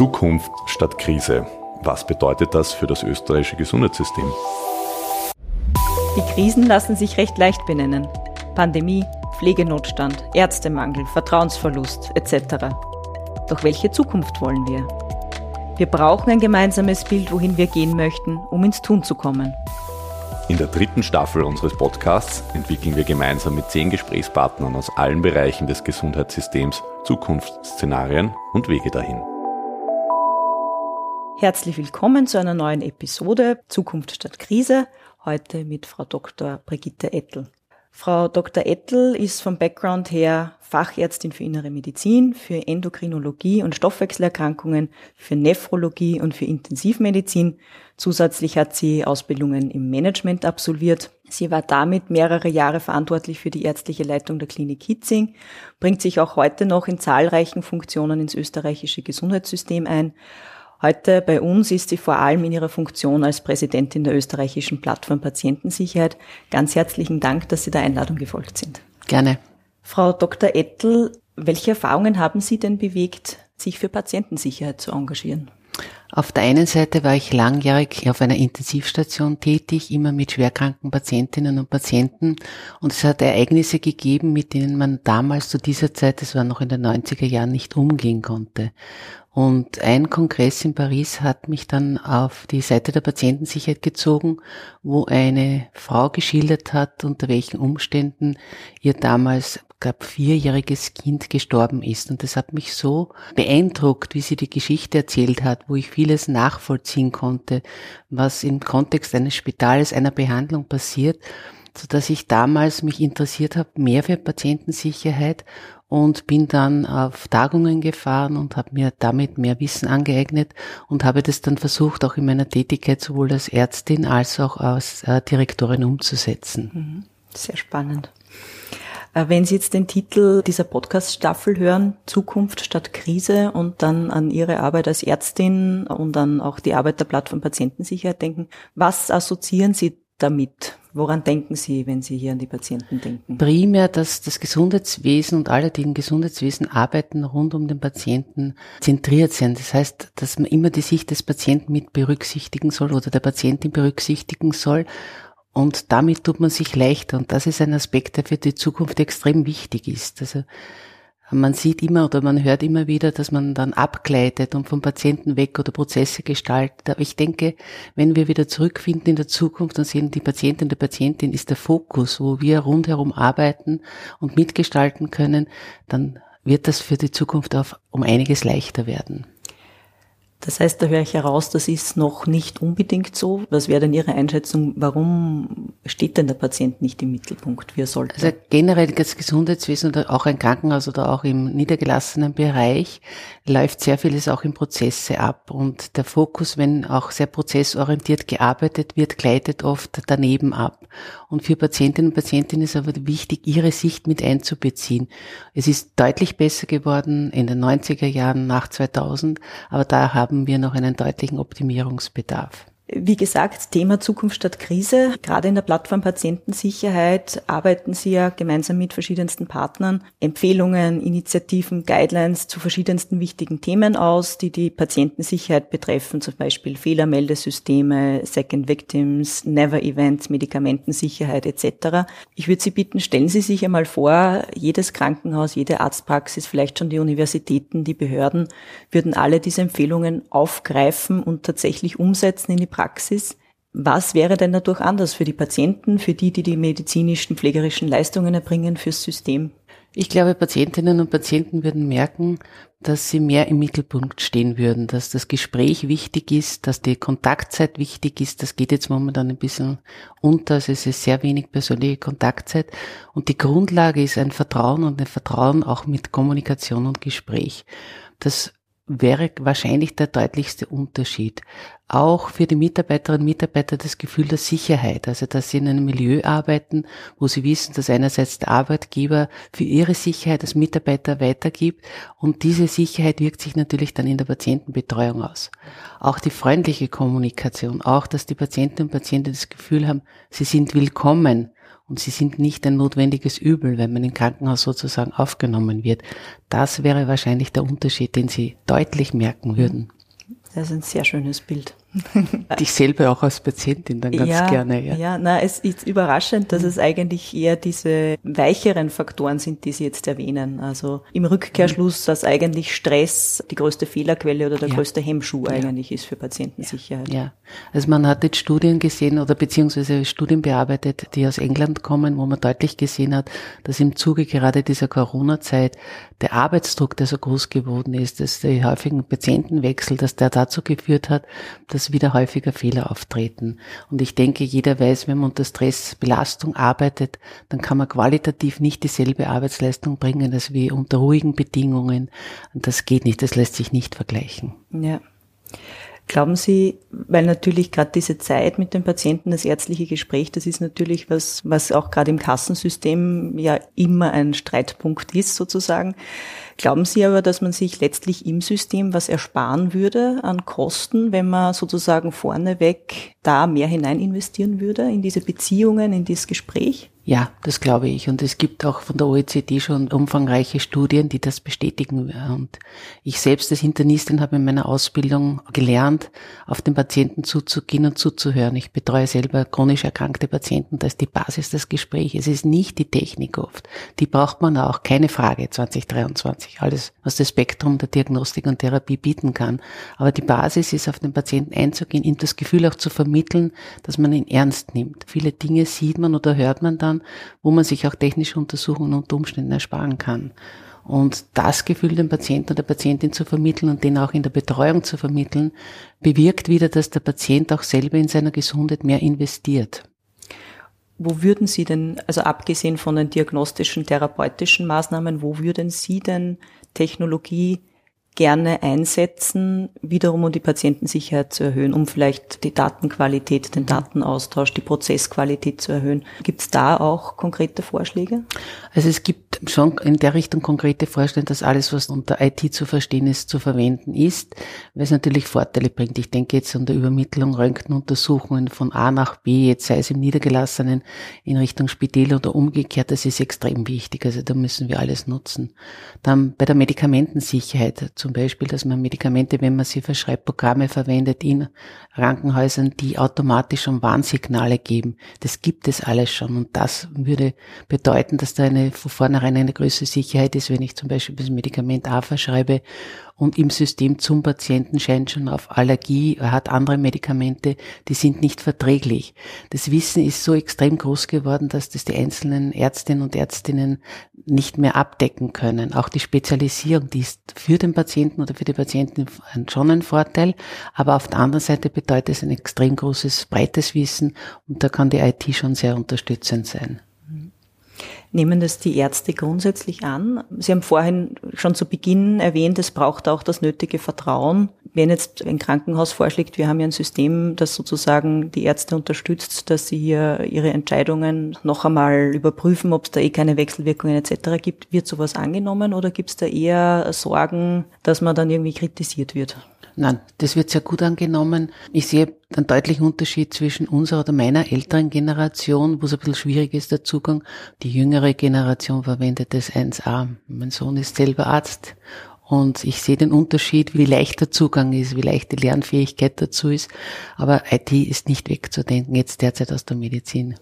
Zukunft statt Krise. Was bedeutet das für das österreichische Gesundheitssystem? Die Krisen lassen sich recht leicht benennen. Pandemie, Pflegenotstand, Ärztemangel, Vertrauensverlust etc. Doch welche Zukunft wollen wir? Wir brauchen ein gemeinsames Bild, wohin wir gehen möchten, um ins Tun zu kommen. In der dritten Staffel unseres Podcasts entwickeln wir gemeinsam mit zehn Gesprächspartnern aus allen Bereichen des Gesundheitssystems Zukunftsszenarien und Wege dahin. Herzlich willkommen zu einer neuen Episode Zukunft statt Krise, heute mit Frau Dr. Brigitte Ettel. Frau Dr. Ettel ist vom Background her Fachärztin für innere Medizin, für Endokrinologie und Stoffwechselerkrankungen, für Nephrologie und für Intensivmedizin. Zusätzlich hat sie Ausbildungen im Management absolviert. Sie war damit mehrere Jahre verantwortlich für die ärztliche Leitung der Klinik Hitzing, bringt sich auch heute noch in zahlreichen Funktionen ins österreichische Gesundheitssystem ein Heute bei uns ist sie vor allem in ihrer Funktion als Präsidentin der österreichischen Plattform Patientensicherheit. Ganz herzlichen Dank, dass Sie der Einladung gefolgt sind. Gerne. Frau Dr. Ettel, welche Erfahrungen haben Sie denn bewegt, sich für Patientensicherheit zu engagieren? Auf der einen Seite war ich langjährig auf einer Intensivstation tätig, immer mit schwerkranken Patientinnen und Patienten. Und es hat Ereignisse gegeben, mit denen man damals zu dieser Zeit, das war noch in den 90er Jahren, nicht umgehen konnte. Und ein Kongress in Paris hat mich dann auf die Seite der Patientensicherheit gezogen, wo eine Frau geschildert hat, unter welchen Umständen ihr damals gab vierjähriges Kind gestorben ist. Und das hat mich so beeindruckt, wie sie die Geschichte erzählt hat, wo ich vieles nachvollziehen konnte, was im Kontext eines Spitals, einer Behandlung passiert, so dass ich damals mich interessiert habe, mehr für Patientensicherheit und bin dann auf Tagungen gefahren und habe mir damit mehr Wissen angeeignet und habe das dann versucht, auch in meiner Tätigkeit sowohl als Ärztin als auch als äh, Direktorin umzusetzen. Mhm. Sehr spannend. Äh, wenn Sie jetzt den Titel dieser Podcast-Staffel hören, Zukunft statt Krise und dann an Ihre Arbeit als Ärztin und dann auch die Arbeit der Plattform Patientensicherheit denken, was assoziieren Sie damit? Woran denken Sie, wenn Sie hier an die Patienten denken? Primär, dass das Gesundheitswesen und alle, die im Gesundheitswesen arbeiten, rund um den Patienten zentriert sind. Das heißt, dass man immer die Sicht des Patienten mit berücksichtigen soll oder der Patientin berücksichtigen soll. Und damit tut man sich leichter. Und das ist ein Aspekt, der für die Zukunft extrem wichtig ist. Also man sieht immer oder man hört immer wieder, dass man dann abgleitet und vom Patienten weg oder Prozesse gestaltet. Aber ich denke, wenn wir wieder zurückfinden in der Zukunft und sehen, die Patientin der Patientin ist der Fokus, wo wir rundherum arbeiten und mitgestalten können, dann wird das für die Zukunft auch um einiges leichter werden. Das heißt, da höre ich heraus, das ist noch nicht unbedingt so. Was wäre denn Ihre Einschätzung? Warum steht denn der Patient nicht im Mittelpunkt, wie er sollte? Also generell das Gesundheitswesen oder auch ein Krankenhaus oder auch im niedergelassenen Bereich läuft sehr vieles auch in Prozesse ab. Und der Fokus, wenn auch sehr prozessorientiert gearbeitet wird, gleitet oft daneben ab. Und für Patientinnen und Patienten ist aber wichtig, ihre Sicht mit einzubeziehen. Es ist deutlich besser geworden in den 90er Jahren nach 2000, aber da haben haben wir noch einen deutlichen Optimierungsbedarf. Wie gesagt, Thema Zukunft statt Krise. Gerade in der Plattform Patientensicherheit arbeiten Sie ja gemeinsam mit verschiedensten Partnern Empfehlungen, Initiativen, Guidelines zu verschiedensten wichtigen Themen aus, die die Patientensicherheit betreffen, zum Beispiel Fehlermeldesysteme, Second Victims, Never Events, Medikamentensicherheit etc. Ich würde Sie bitten, stellen Sie sich einmal vor, jedes Krankenhaus, jede Arztpraxis, vielleicht schon die Universitäten, die Behörden würden alle diese Empfehlungen aufgreifen und tatsächlich umsetzen in die Praxis. Was wäre denn dadurch anders für die Patienten, für die, die die medizinischen, pflegerischen Leistungen erbringen, fürs System? Ich glaube, Patientinnen und Patienten würden merken, dass sie mehr im Mittelpunkt stehen würden, dass das Gespräch wichtig ist, dass die Kontaktzeit wichtig ist. Das geht jetzt momentan ein bisschen unter, also es ist sehr wenig persönliche Kontaktzeit. Und die Grundlage ist ein Vertrauen und ein Vertrauen auch mit Kommunikation und Gespräch. Das wäre wahrscheinlich der deutlichste Unterschied. Auch für die Mitarbeiterinnen und Mitarbeiter das Gefühl der Sicherheit, also dass sie in einem Milieu arbeiten, wo sie wissen, dass einerseits der Arbeitgeber für ihre Sicherheit als Mitarbeiter weitergibt und diese Sicherheit wirkt sich natürlich dann in der Patientenbetreuung aus. Auch die freundliche Kommunikation, auch dass die Patientinnen und Patienten das Gefühl haben, sie sind willkommen und sie sind nicht ein notwendiges Übel, wenn man im Krankenhaus sozusagen aufgenommen wird. Das wäre wahrscheinlich der Unterschied, den sie deutlich merken würden. Das ist ein sehr schönes Bild. Dich selber auch als Patientin dann ganz ja, gerne. Ja, ja na, es ist überraschend, dass es eigentlich eher diese weicheren Faktoren sind, die Sie jetzt erwähnen. Also im Rückkehrschluss, dass eigentlich Stress die größte Fehlerquelle oder der ja. größte Hemmschuh ja. eigentlich ist für Patientensicherheit. Ja, also man hat jetzt Studien gesehen oder beziehungsweise Studien bearbeitet, die aus England kommen, wo man deutlich gesehen hat, dass im Zuge gerade dieser Corona-Zeit der Arbeitsdruck, der so groß geworden ist, dass der häufigen Patientenwechsel, dass der dazu geführt hat, dass dass wieder häufiger Fehler auftreten. Und ich denke, jeder weiß, wenn man unter Stressbelastung arbeitet, dann kann man qualitativ nicht dieselbe Arbeitsleistung bringen als wie unter ruhigen Bedingungen. Und das geht nicht, das lässt sich nicht vergleichen. Ja. Glauben Sie, weil natürlich gerade diese Zeit mit dem Patienten, das ärztliche Gespräch, das ist natürlich was, was auch gerade im Kassensystem ja immer ein Streitpunkt ist sozusagen. Glauben Sie aber, dass man sich letztlich im System was ersparen würde an Kosten, wenn man sozusagen vorneweg da mehr hinein investieren würde in diese Beziehungen, in dieses Gespräch? Ja, das glaube ich. Und es gibt auch von der OECD schon umfangreiche Studien, die das bestätigen. Und ich selbst als Internistin habe in meiner Ausbildung gelernt, auf den Patienten zuzugehen und zuzuhören. Ich betreue selber chronisch erkrankte Patienten. Das ist die Basis des Gesprächs. Es ist nicht die Technik oft. Die braucht man auch, keine Frage, 2023. Alles, was das Spektrum der Diagnostik und Therapie bieten kann. Aber die Basis ist, auf den Patienten einzugehen, ihm das Gefühl auch zu vermitteln, dass man ihn ernst nimmt. Viele Dinge sieht man oder hört man dann wo man sich auch technische Untersuchungen unter Umständen ersparen kann. Und das Gefühl dem Patienten oder der Patientin zu vermitteln und den auch in der Betreuung zu vermitteln, bewirkt wieder, dass der Patient auch selber in seiner Gesundheit mehr investiert. Wo würden Sie denn, also abgesehen von den diagnostischen, therapeutischen Maßnahmen, wo würden Sie denn Technologie gerne einsetzen, wiederum um die Patientensicherheit zu erhöhen, um vielleicht die Datenqualität, den Datenaustausch, die Prozessqualität zu erhöhen. Gibt es da auch konkrete Vorschläge? Also es gibt schon in der Richtung konkrete Vorschläge, dass alles, was unter IT zu verstehen ist, zu verwenden ist, weil es natürlich Vorteile bringt. Ich denke jetzt an der Übermittlung Röntgenuntersuchungen von A nach B, jetzt sei es im Niedergelassenen in Richtung Spitäler oder umgekehrt, das ist extrem wichtig. Also da müssen wir alles nutzen. Dann bei der Medikamentensicherheit zum Beispiel, dass man Medikamente, wenn man sie verschreibt, Programme verwendet in Krankenhäusern, die automatisch schon Warnsignale geben. Das gibt es alles schon und das würde bedeuten, dass da eine von vornherein eine größere Sicherheit ist, wenn ich zum Beispiel das Medikament A verschreibe und im System zum Patienten scheint schon auf Allergie, er hat andere Medikamente, die sind nicht verträglich. Das Wissen ist so extrem groß geworden, dass das die einzelnen Ärztinnen und Ärztinnen nicht mehr abdecken können. Auch die Spezialisierung, die ist für den Patienten oder für die Patienten schon ein Vorteil, aber auf der anderen Seite bedeutet es ein extrem großes, breites Wissen und da kann die IT schon sehr unterstützend sein. Nehmen das die Ärzte grundsätzlich an? Sie haben vorhin schon zu Beginn erwähnt, es braucht auch das nötige Vertrauen. Wenn jetzt ein Krankenhaus vorschlägt, wir haben ja ein System, das sozusagen die Ärzte unterstützt, dass sie hier ihre Entscheidungen noch einmal überprüfen, ob es da eh keine Wechselwirkungen etc. gibt, wird sowas angenommen oder gibt es da eher Sorgen, dass man dann irgendwie kritisiert wird? Nein, das wird sehr gut angenommen. Ich sehe einen deutlichen Unterschied zwischen unserer oder meiner älteren Generation, wo es ein bisschen schwierig ist, der Zugang. Die jüngere Generation verwendet das 1a. Mein Sohn ist selber Arzt und ich sehe den Unterschied, wie leicht der Zugang ist, wie leicht die Lernfähigkeit dazu ist. Aber IT ist nicht wegzudenken, jetzt derzeit aus der Medizin.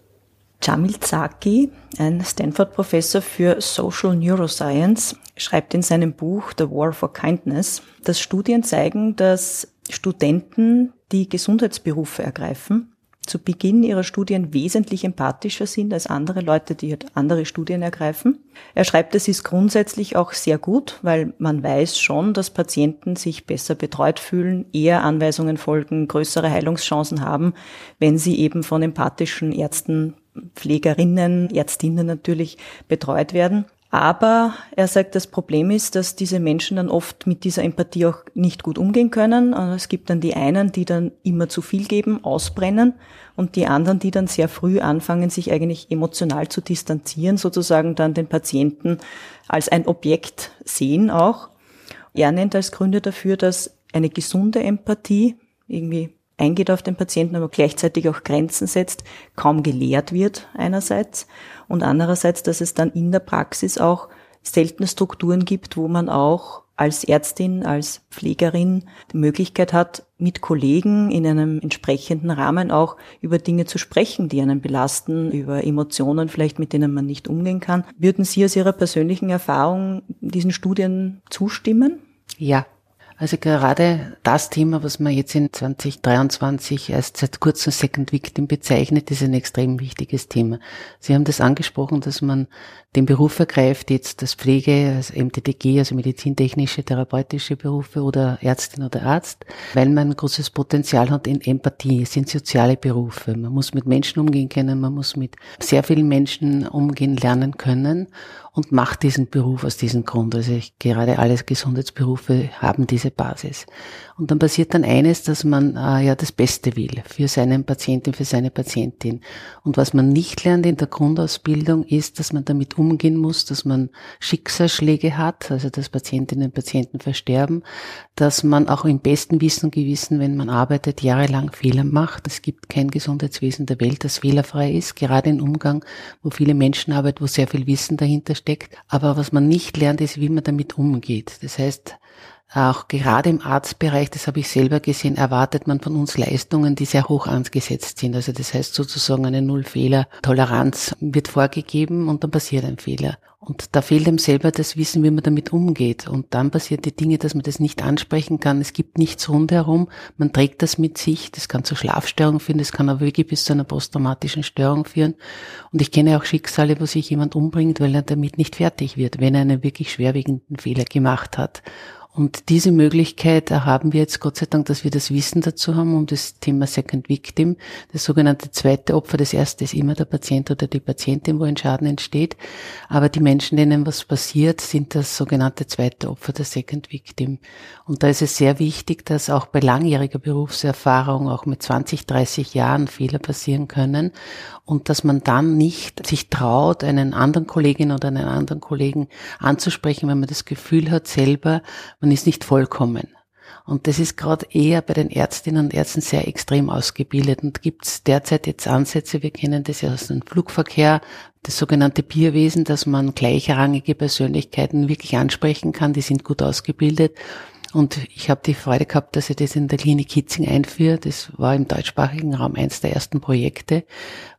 Jamil Zaki, ein Stanford-Professor für Social Neuroscience, schreibt in seinem Buch The War for Kindness, dass Studien zeigen, dass Studenten, die Gesundheitsberufe ergreifen, zu Beginn ihrer Studien wesentlich empathischer sind als andere Leute, die halt andere Studien ergreifen. Er schreibt, es ist grundsätzlich auch sehr gut, weil man weiß schon, dass Patienten sich besser betreut fühlen, eher Anweisungen folgen, größere Heilungschancen haben, wenn sie eben von empathischen Ärzten Pflegerinnen, Ärztinnen natürlich betreut werden. Aber er sagt, das Problem ist, dass diese Menschen dann oft mit dieser Empathie auch nicht gut umgehen können. Es gibt dann die einen, die dann immer zu viel geben, ausbrennen und die anderen, die dann sehr früh anfangen, sich eigentlich emotional zu distanzieren, sozusagen dann den Patienten als ein Objekt sehen auch. Er nennt als Gründe dafür, dass eine gesunde Empathie irgendwie eingeht auf den Patienten, aber gleichzeitig auch Grenzen setzt, kaum gelehrt wird einerseits und andererseits, dass es dann in der Praxis auch seltene Strukturen gibt, wo man auch als Ärztin, als Pflegerin die Möglichkeit hat, mit Kollegen in einem entsprechenden Rahmen auch über Dinge zu sprechen, die einen belasten, über Emotionen vielleicht, mit denen man nicht umgehen kann. Würden Sie aus Ihrer persönlichen Erfahrung diesen Studien zustimmen? Ja, also gerade das Thema, was man jetzt in 2023 erst seit kurzem Second Victim bezeichnet, ist ein extrem wichtiges Thema. Sie haben das angesprochen, dass man den Beruf ergreift, jetzt das Pflege, also MTTG, also medizintechnische, therapeutische Berufe oder Ärztin oder Arzt, weil man ein großes Potenzial hat in Empathie. Es sind soziale Berufe. Man muss mit Menschen umgehen können, man muss mit sehr vielen Menschen umgehen lernen können und macht diesen Beruf aus diesem Grund. Also ich, gerade alle Gesundheitsberufe haben diese Basis. Und dann passiert dann eines, dass man äh, ja das Beste will für seinen Patienten, für seine Patientin. Und was man nicht lernt in der Grundausbildung ist, dass man damit umgehen muss, dass man Schicksalsschläge hat, also dass Patientinnen und Patienten versterben, dass man auch im besten Wissen und Gewissen, wenn man arbeitet, jahrelang Fehler macht. Es gibt kein Gesundheitswesen der Welt, das fehlerfrei ist, gerade im Umgang, wo viele Menschen arbeiten, wo sehr viel Wissen dahinter steckt. Aber was man nicht lernt, ist, wie man damit umgeht. Das heißt, auch gerade im Arztbereich, das habe ich selber gesehen, erwartet man von uns Leistungen, die sehr hoch angesetzt sind. Also das heißt sozusagen eine Nullfehler-Toleranz wird vorgegeben und dann passiert ein Fehler. Und da fehlt einem selber das Wissen, wie man damit umgeht. Und dann passiert die Dinge, dass man das nicht ansprechen kann. Es gibt nichts rundherum. Man trägt das mit sich. Das kann zu Schlafstörungen führen. Das kann auch wirklich bis zu einer posttraumatischen Störung führen. Und ich kenne auch Schicksale, wo sich jemand umbringt, weil er damit nicht fertig wird, wenn er einen wirklich schwerwiegenden Fehler gemacht hat. Und diese Möglichkeit haben wir jetzt Gott sei Dank, dass wir das Wissen dazu haben um das Thema Second Victim, das sogenannte zweite Opfer. Das erste ist immer der Patient oder die Patientin, wo ein Schaden entsteht. Aber die Menschen, denen was passiert, sind das sogenannte zweite Opfer, der Second Victim. Und da ist es sehr wichtig, dass auch bei langjähriger Berufserfahrung, auch mit 20, 30 Jahren Fehler passieren können und dass man dann nicht sich traut, einen anderen Kollegin oder einen anderen Kollegen anzusprechen, wenn man das Gefühl hat, selber, man ist nicht vollkommen. Und das ist gerade eher bei den Ärztinnen und Ärzten sehr extrem ausgebildet. Und gibt es derzeit jetzt Ansätze, wir kennen das ja aus dem Flugverkehr, das sogenannte Peerwesen, dass man gleichrangige Persönlichkeiten wirklich ansprechen kann, die sind gut ausgebildet. Und ich habe die Freude gehabt, dass ich das in der Klinik Hitzing einführe. Das war im deutschsprachigen Raum eins der ersten Projekte,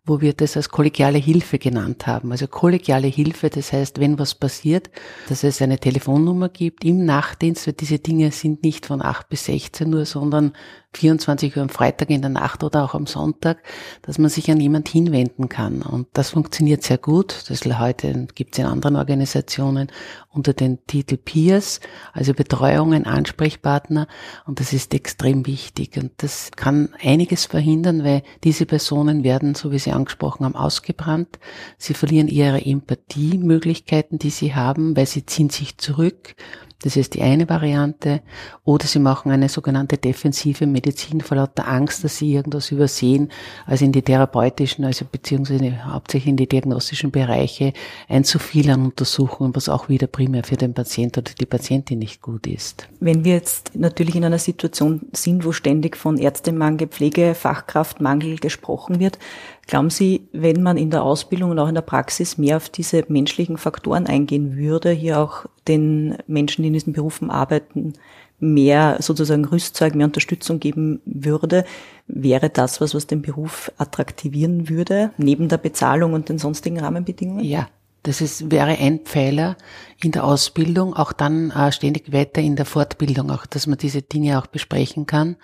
wo wir das als kollegiale Hilfe genannt haben. Also kollegiale Hilfe, das heißt, wenn was passiert, dass es eine Telefonnummer gibt im Nachtdienst, weil diese Dinge sind nicht von 8 bis 16 Uhr, sondern 24 Uhr am Freitag in der Nacht oder auch am Sonntag, dass man sich an jemand hinwenden kann. Und das funktioniert sehr gut. Das heute gibt es in anderen Organisationen unter den Titel Peers, also Betreuungen, Ansprechpartner. Und das ist extrem wichtig. Und das kann einiges verhindern, weil diese Personen werden, so wie Sie angesprochen haben, ausgebrannt. Sie verlieren ihre Empathiemöglichkeiten, die sie haben, weil sie ziehen sich zurück das ist die eine Variante. Oder sie machen eine sogenannte defensive Medizin vor lauter Angst, dass sie irgendwas übersehen, also in die therapeutischen, also beziehungsweise hauptsächlich in die diagnostischen Bereiche ein zu viel an Untersuchungen, was auch wieder primär für den Patient oder die Patientin nicht gut ist. Wenn wir jetzt natürlich in einer Situation sind, wo ständig von Ärztemangel, Pflegefachkraftmangel gesprochen wird, Glauben Sie, wenn man in der Ausbildung und auch in der Praxis mehr auf diese menschlichen Faktoren eingehen würde, hier auch den Menschen, die in diesen Berufen arbeiten, mehr sozusagen Rüstzeug, mehr Unterstützung geben würde, wäre das was, was den Beruf attraktivieren würde, neben der Bezahlung und den sonstigen Rahmenbedingungen? Ja, das ist, wäre ein Pfeiler in der Ausbildung, auch dann äh, ständig weiter in der Fortbildung, auch dass man diese Dinge auch besprechen kann.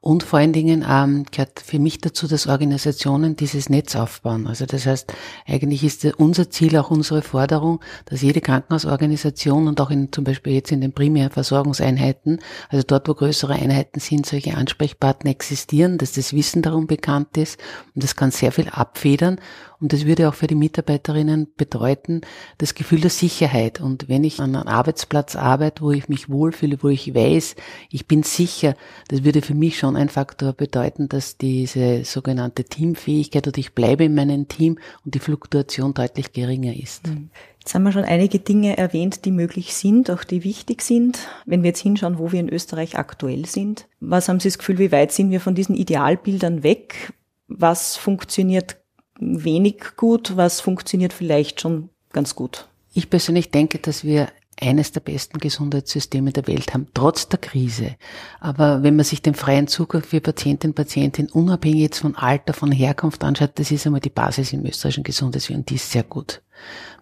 Und vor allen Dingen ähm, gehört für mich dazu, dass Organisationen dieses Netz aufbauen. Also das heißt, eigentlich ist unser Ziel, auch unsere Forderung, dass jede Krankenhausorganisation und auch in, zum Beispiel jetzt in den primären Versorgungseinheiten, also dort, wo größere Einheiten sind, solche Ansprechpartner existieren, dass das Wissen darum bekannt ist und das kann sehr viel abfedern Und das würde auch für die Mitarbeiterinnen bedeuten, das Gefühl der Sicherheit. Und wenn ich an einem Arbeitsplatz arbeite, wo ich mich wohlfühle, wo ich weiß, ich bin sicher, das würde für mich schon ein Faktor bedeuten, dass diese sogenannte Teamfähigkeit oder ich bleibe in meinem Team und die Fluktuation deutlich geringer ist. Mhm. Jetzt haben wir schon einige Dinge erwähnt, die möglich sind, auch die wichtig sind. Wenn wir jetzt hinschauen, wo wir in Österreich aktuell sind, was haben Sie das Gefühl, wie weit sind wir von diesen Idealbildern weg? Was funktioniert wenig gut? Was funktioniert vielleicht schon ganz gut? Ich persönlich denke, dass wir eines der besten Gesundheitssysteme der Welt haben, trotz der Krise. Aber wenn man sich den freien Zugang für Patientinnen und Patienten unabhängig jetzt von Alter, von Herkunft anschaut, das ist einmal die Basis im österreichischen Gesundheitswesen und die ist sehr gut.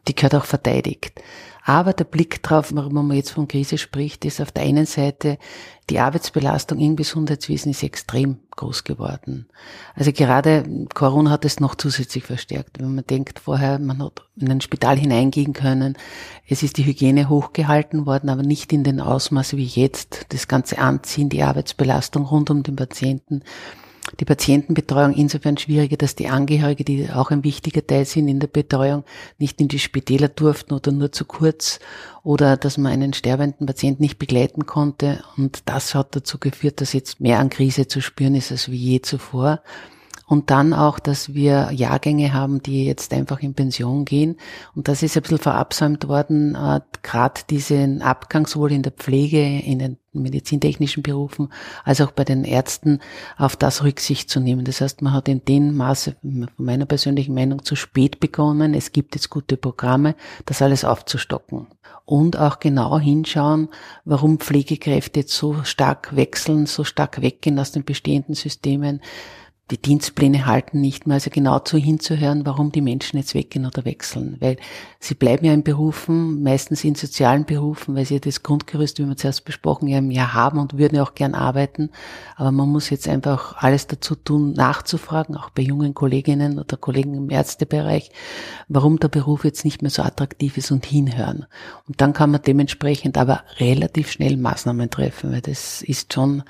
Die gehört auch verteidigt. Aber der Blick drauf, warum man jetzt von Krise spricht, ist auf der einen Seite, die Arbeitsbelastung im Gesundheitswesen ist extrem groß geworden. Also gerade Corona hat es noch zusätzlich verstärkt. Wenn man denkt, vorher, man hat in ein Spital hineingehen können, es ist die Hygiene hochgehalten worden, aber nicht in den Ausmaß wie jetzt. Das ganze Anziehen, die Arbeitsbelastung rund um den Patienten die Patientenbetreuung insofern schwieriger, dass die Angehörige, die auch ein wichtiger Teil sind in der Betreuung, nicht in die Spitäler durften oder nur zu kurz oder dass man einen sterbenden Patienten nicht begleiten konnte. Und das hat dazu geführt, dass jetzt mehr an Krise zu spüren ist als wie je zuvor. Und dann auch, dass wir Jahrgänge haben, die jetzt einfach in Pension gehen. Und das ist ein bisschen verabsäumt worden, äh, gerade diesen Abgang sowohl in der Pflege, in den medizintechnischen Berufen, als auch bei den Ärzten auf das Rücksicht zu nehmen. Das heißt, man hat in dem Maße, von meiner persönlichen Meinung, zu spät begonnen. Es gibt jetzt gute Programme, das alles aufzustocken. Und auch genau hinschauen, warum Pflegekräfte jetzt so stark wechseln, so stark weggehen aus den bestehenden Systemen die Dienstpläne halten nicht mehr, also genau zu hinzuhören, warum die Menschen jetzt weggehen oder wechseln. Weil sie bleiben ja in Berufen, meistens in sozialen Berufen, weil sie das Grundgerüst, wie wir zuerst besprochen haben, ja haben und würden ja auch gern arbeiten. Aber man muss jetzt einfach alles dazu tun, nachzufragen, auch bei jungen Kolleginnen oder Kollegen im Ärztebereich, warum der Beruf jetzt nicht mehr so attraktiv ist und hinhören. Und dann kann man dementsprechend aber relativ schnell Maßnahmen treffen, weil das ist schon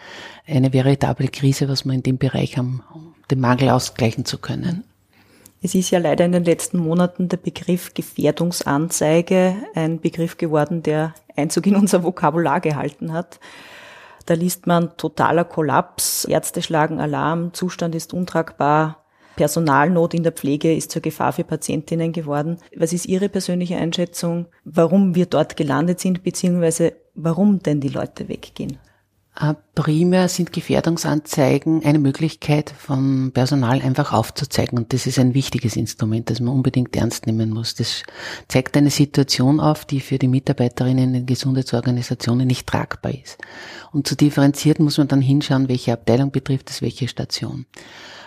eine veritable Krise, was wir in dem Bereich haben, den Mangel ausgleichen zu können. Es ist ja leider in den letzten Monaten der Begriff Gefährdungsanzeige ein Begriff geworden, der Einzug in unser Vokabular gehalten hat. Da liest man totaler Kollaps, Ärzte schlagen Alarm, Zustand ist untragbar, Personalnot in der Pflege ist zur Gefahr für Patientinnen geworden. Was ist Ihre persönliche Einschätzung, warum wir dort gelandet sind, beziehungsweise warum denn die Leute weggehen? Äh, primär sind Gefährdungsanzeigen eine Möglichkeit von Personal einfach aufzuzeigen und das ist ein wichtiges Instrument, das man unbedingt ernst nehmen muss. Das zeigt eine Situation auf, die für die Mitarbeiterinnen in Gesundheitsorganisationen nicht tragbar ist. Und zu differenziert muss man dann hinschauen, welche Abteilung betrifft es, welche Station.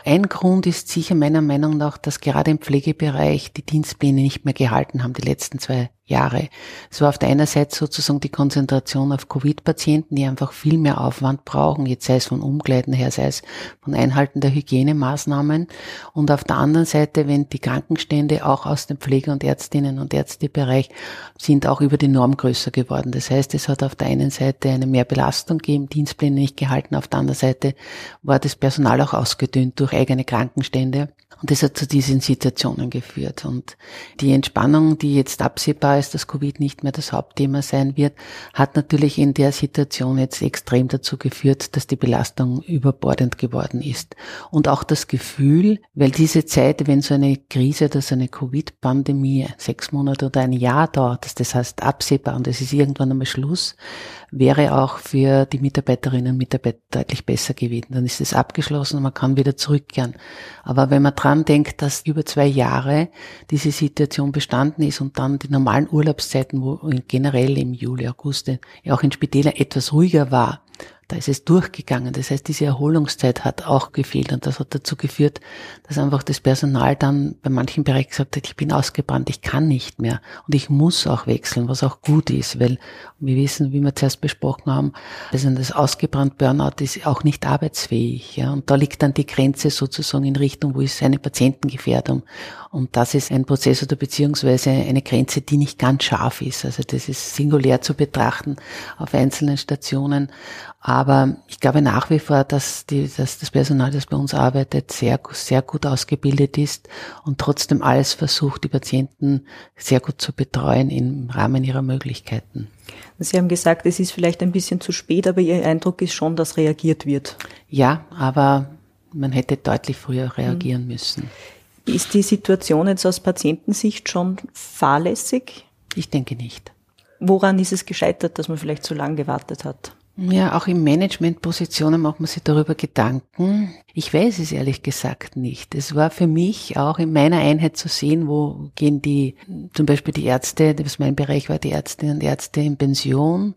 Ein Grund ist sicher meiner Meinung nach, dass gerade im Pflegebereich die Dienstpläne nicht mehr gehalten haben, die letzten zwei Jahre. Es war auf der einen Seite sozusagen die Konzentration auf Covid-Patienten, die einfach viel mehr Aufwand brauchen, jetzt sei es von Umkleiden her, sei es von Einhalten der Hygienemaßnahmen. Und auf der anderen Seite, wenn die Krankenstände auch aus dem Pflege- und Ärztinnen- und Ärztebereich sind auch über die Norm größer geworden. Das heißt, es hat auf der einen Seite eine mehr Belastung gegeben, Dienstpläne nicht gehalten, auf der anderen Seite war das Personal auch ausgedünnt durch eigene Krankenstände. Und das hat zu diesen Situationen geführt. Und die Entspannung, die jetzt absehbar ist, dass Covid nicht mehr das Hauptthema sein wird, hat natürlich in der Situation jetzt extrem dazu geführt, dass die Belastung überbordend geworden ist. Und auch das Gefühl, weil diese Zeit, wenn so eine Krise oder so eine Covid-Pandemie sechs Monate oder ein Jahr dauert, das heißt absehbar und es ist irgendwann einmal Schluss, wäre auch für die Mitarbeiterinnen und Mitarbeiter deutlich besser gewesen. Dann ist es abgeschlossen und man kann wieder zurückkehren. Aber wenn man dran denkt, dass über zwei Jahre diese Situation bestanden ist und dann die normalen Urlaubszeiten, wo generell im Juli, August ja auch in Spitälern etwas ruhiger war, da ist es durchgegangen. Das heißt, diese Erholungszeit hat auch gefehlt und das hat dazu geführt, dass einfach das Personal dann bei manchen Bereichen gesagt hat, ich bin ausgebrannt, ich kann nicht mehr und ich muss auch wechseln, was auch gut ist, weil wir wissen, wie wir zuerst besprochen haben, also das ausgebrannt Burnout ist auch nicht arbeitsfähig. Ja, und da liegt dann die Grenze sozusagen in Richtung, wo ist eine Patientengefährdung. Und das ist ein Prozess oder beziehungsweise eine Grenze, die nicht ganz scharf ist. Also das ist singulär zu betrachten auf einzelnen Stationen. Aber Aber ich glaube nach wie vor, dass, die, dass das Personal, das bei uns arbeitet, sehr, sehr gut ausgebildet ist und trotzdem alles versucht, die Patienten sehr gut zu betreuen im Rahmen ihrer Möglichkeiten. Sie haben gesagt, es ist vielleicht ein bisschen zu spät, aber Ihr Eindruck ist schon, dass reagiert wird. Ja, aber man hätte deutlich früher reagieren mhm. müssen. Ist die Situation jetzt aus Patientensicht schon fahrlässig? Ich denke nicht. Woran ist es gescheitert, dass man vielleicht zu lange gewartet hat? Ja, auch in Managementpositionen macht man sich darüber Gedanken. Ich weiß es ehrlich gesagt nicht. Es war für mich auch in meiner Einheit zu sehen, wo gehen die, zum Beispiel die Ärzte, das mein Bereich war, die Ärztinnen und Ärzte in Pension.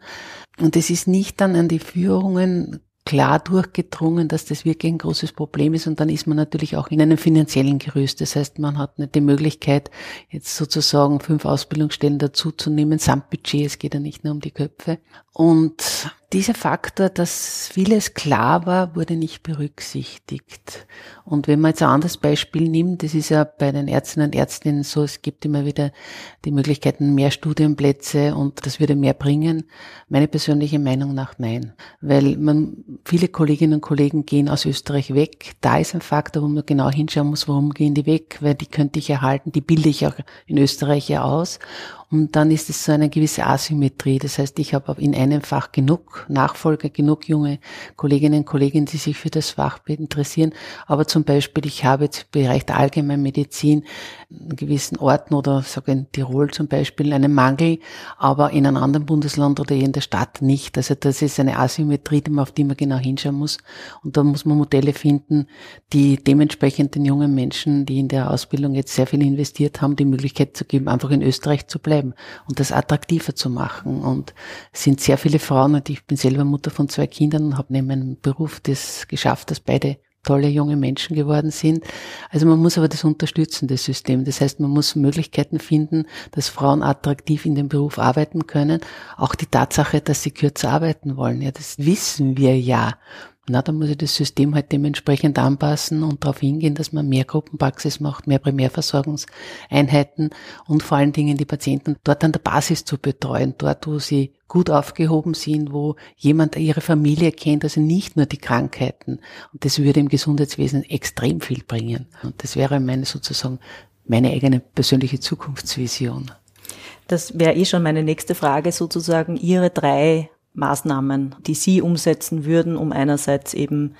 Und es ist nicht dann an die Führungen klar durchgedrungen, dass das wirklich ein großes Problem ist und dann ist man natürlich auch in einem finanziellen Gerüst. Das heißt, man hat nicht die Möglichkeit, jetzt sozusagen fünf Ausbildungsstellen dazuzunehmen, samt Budget, es geht ja nicht nur um die Köpfe. Und dieser Faktor, dass vieles klar war, wurde nicht berücksichtigt. Und wenn man jetzt ein anderes Beispiel nimmt, das ist ja bei den Ärztinnen und Ärztinnen so, es gibt immer wieder die Möglichkeiten, mehr Studienplätze und das würde mehr bringen. Meine persönliche Meinung nach nein. Weil man, viele Kolleginnen und Kollegen gehen aus Österreich weg. Da ist ein Faktor, wo man genau hinschauen muss, warum gehen die weg, weil die könnte ich erhalten, die bilde ich auch in Österreich ja aus. Und dann ist es so eine gewisse Asymmetrie. Das heißt, ich habe in einem Fach genug Nachfolger, genug junge Kolleginnen und Kollegen, die sich für das Fach interessieren. Aber zum Beispiel, ich habe jetzt im Bereich der Allgemeinmedizin in gewissen Orten oder sage in Tirol zum Beispiel einen Mangel, aber in einem anderen Bundesland oder in der Stadt nicht. Also das ist eine Asymmetrie, auf die man genau hinschauen muss. Und da muss man Modelle finden, die dementsprechend den jungen Menschen, die in der Ausbildung jetzt sehr viel investiert haben, die Möglichkeit zu geben, einfach in Österreich zu bleiben und das attraktiver zu machen. Und es sind sehr viele Frauen und ich bin selber Mutter von zwei Kindern und habe neben meinem Beruf das geschafft, dass beide tolle junge Menschen geworden sind. Also man muss aber das unterstützen, das System. Das heißt, man muss Möglichkeiten finden, dass Frauen attraktiv in dem Beruf arbeiten können. Auch die Tatsache, dass sie kürzer arbeiten wollen. Ja, das wissen wir ja. Na, dann muss ich das System halt dementsprechend anpassen und darauf hingehen, dass man mehr Gruppenpraxis macht, mehr Primärversorgungseinheiten und vor allen Dingen die Patienten dort an der Basis zu betreuen, dort, wo sie gut aufgehoben sind, wo jemand ihre Familie kennt, also nicht nur die Krankheiten. Und das würde im Gesundheitswesen extrem viel bringen. Und das wäre meine sozusagen meine eigene persönliche Zukunftsvision. Das wäre eh schon meine nächste Frage, sozusagen Ihre drei Maßnahmen, die Sie umsetzen würden, um einerseits eben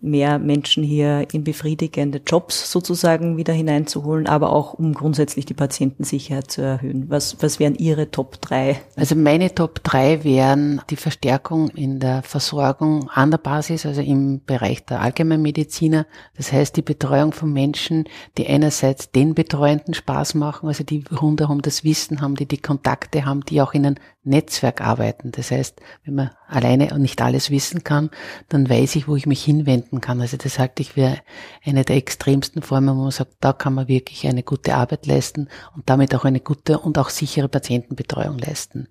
mehr Menschen hier in befriedigende Jobs sozusagen wieder hineinzuholen, aber auch um grundsätzlich die Patientensicherheit zu erhöhen. Was, was wären Ihre Top 3? Also meine Top 3 wären die Verstärkung in der Versorgung an der Basis, also im Bereich der Allgemeinmediziner. Das heißt die Betreuung von Menschen, die einerseits den Betreuenden Spaß machen, also die rundherum das Wissen haben, die die Kontakte haben, die auch in einem Netzwerk arbeiten. Das heißt, wenn man alleine und nicht alles wissen kann, dann weiß ich, wo ich mich hinwenden kann. Also das halte ich für eine der extremsten Formen, wo man sagt, da kann man wirklich eine gute Arbeit leisten und damit auch eine gute und auch sichere Patientenbetreuung leisten.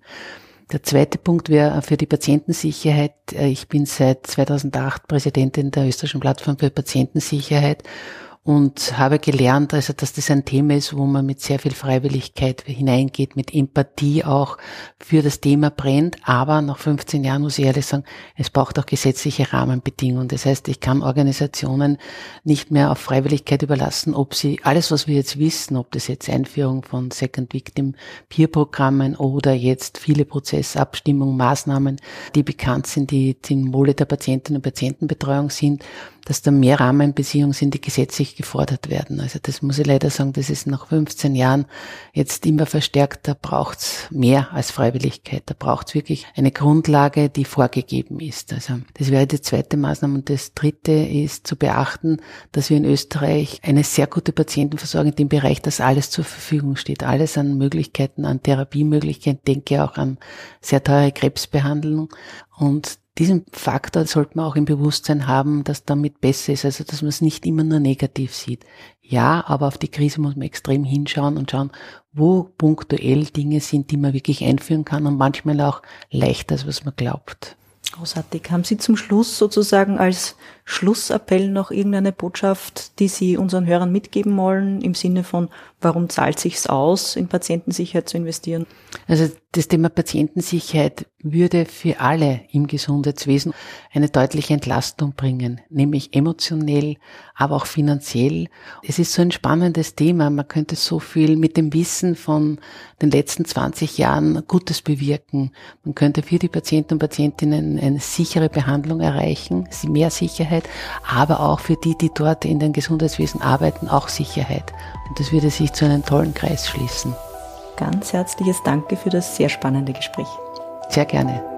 Der zweite Punkt wäre für die Patientensicherheit. Ich bin seit 2008 Präsidentin der österreichischen Plattform für Patientensicherheit und habe gelernt, also dass das ein Thema ist, wo man mit sehr viel Freiwilligkeit hineingeht, mit Empathie auch für das Thema brennt. Aber nach 15 Jahren muss ich ehrlich sagen, es braucht auch gesetzliche Rahmenbedingungen. Das heißt, ich kann Organisationen nicht mehr auf Freiwilligkeit überlassen, ob sie alles, was wir jetzt wissen, ob das jetzt Einführung von Second Victim Peer Programmen oder jetzt viele Prozessabstimmungen, Maßnahmen, die bekannt sind, die zum Wohle der Patientinnen und Patientenbetreuung sind, dass da mehr Rahmenbeziehungen sind, die gesetzlich gefordert werden. Also das muss ich leider sagen, das ist nach 15 Jahren jetzt immer verstärkt. Da braucht's mehr als Freiwilligkeit. Da braucht's wirklich eine Grundlage, die vorgegeben ist. Also das wäre die zweite Maßnahme. Und das dritte ist zu beachten, dass wir in Österreich eine sehr gute Patientenversorgung in dem Bereich, dass alles zur Verfügung steht. Alles an Möglichkeiten, an Therapiemöglichkeiten, denke auch an sehr teure Krebsbehandlung. Und diesen Faktor sollte man auch im Bewusstsein haben, dass damit besser ist, also dass man es nicht immer nur negativ sieht. Ja, aber auf die Krise muss man extrem hinschauen und schauen, wo punktuell Dinge sind, die man wirklich einführen kann und manchmal auch leichter, als was man glaubt. Großartig. Haben Sie zum Schluss sozusagen als Schlussappell noch irgendeine Botschaft, die Sie unseren Hörern mitgeben wollen, im Sinne von, warum zahlt sich's aus, in Patientensicherheit zu investieren? Also das Thema Patientensicherheit würde für alle im Gesundheitswesen eine deutliche Entlastung bringen, nämlich emotionell, aber auch finanziell. Es ist so ein spannendes Thema. Man könnte so viel mit dem Wissen von den letzten 20 Jahren Gutes bewirken. Man könnte für die Patienten und Patientinnen eine sichere Behandlung erreichen, mehr Sicherheit, aber auch für die, die dort in den Gesundheitswesen arbeiten, auch Sicherheit. Und das würde sich zu einem tollen Kreis schließen. Ganz herzliches Danke für das sehr spannende Gespräch. Sehr gerne.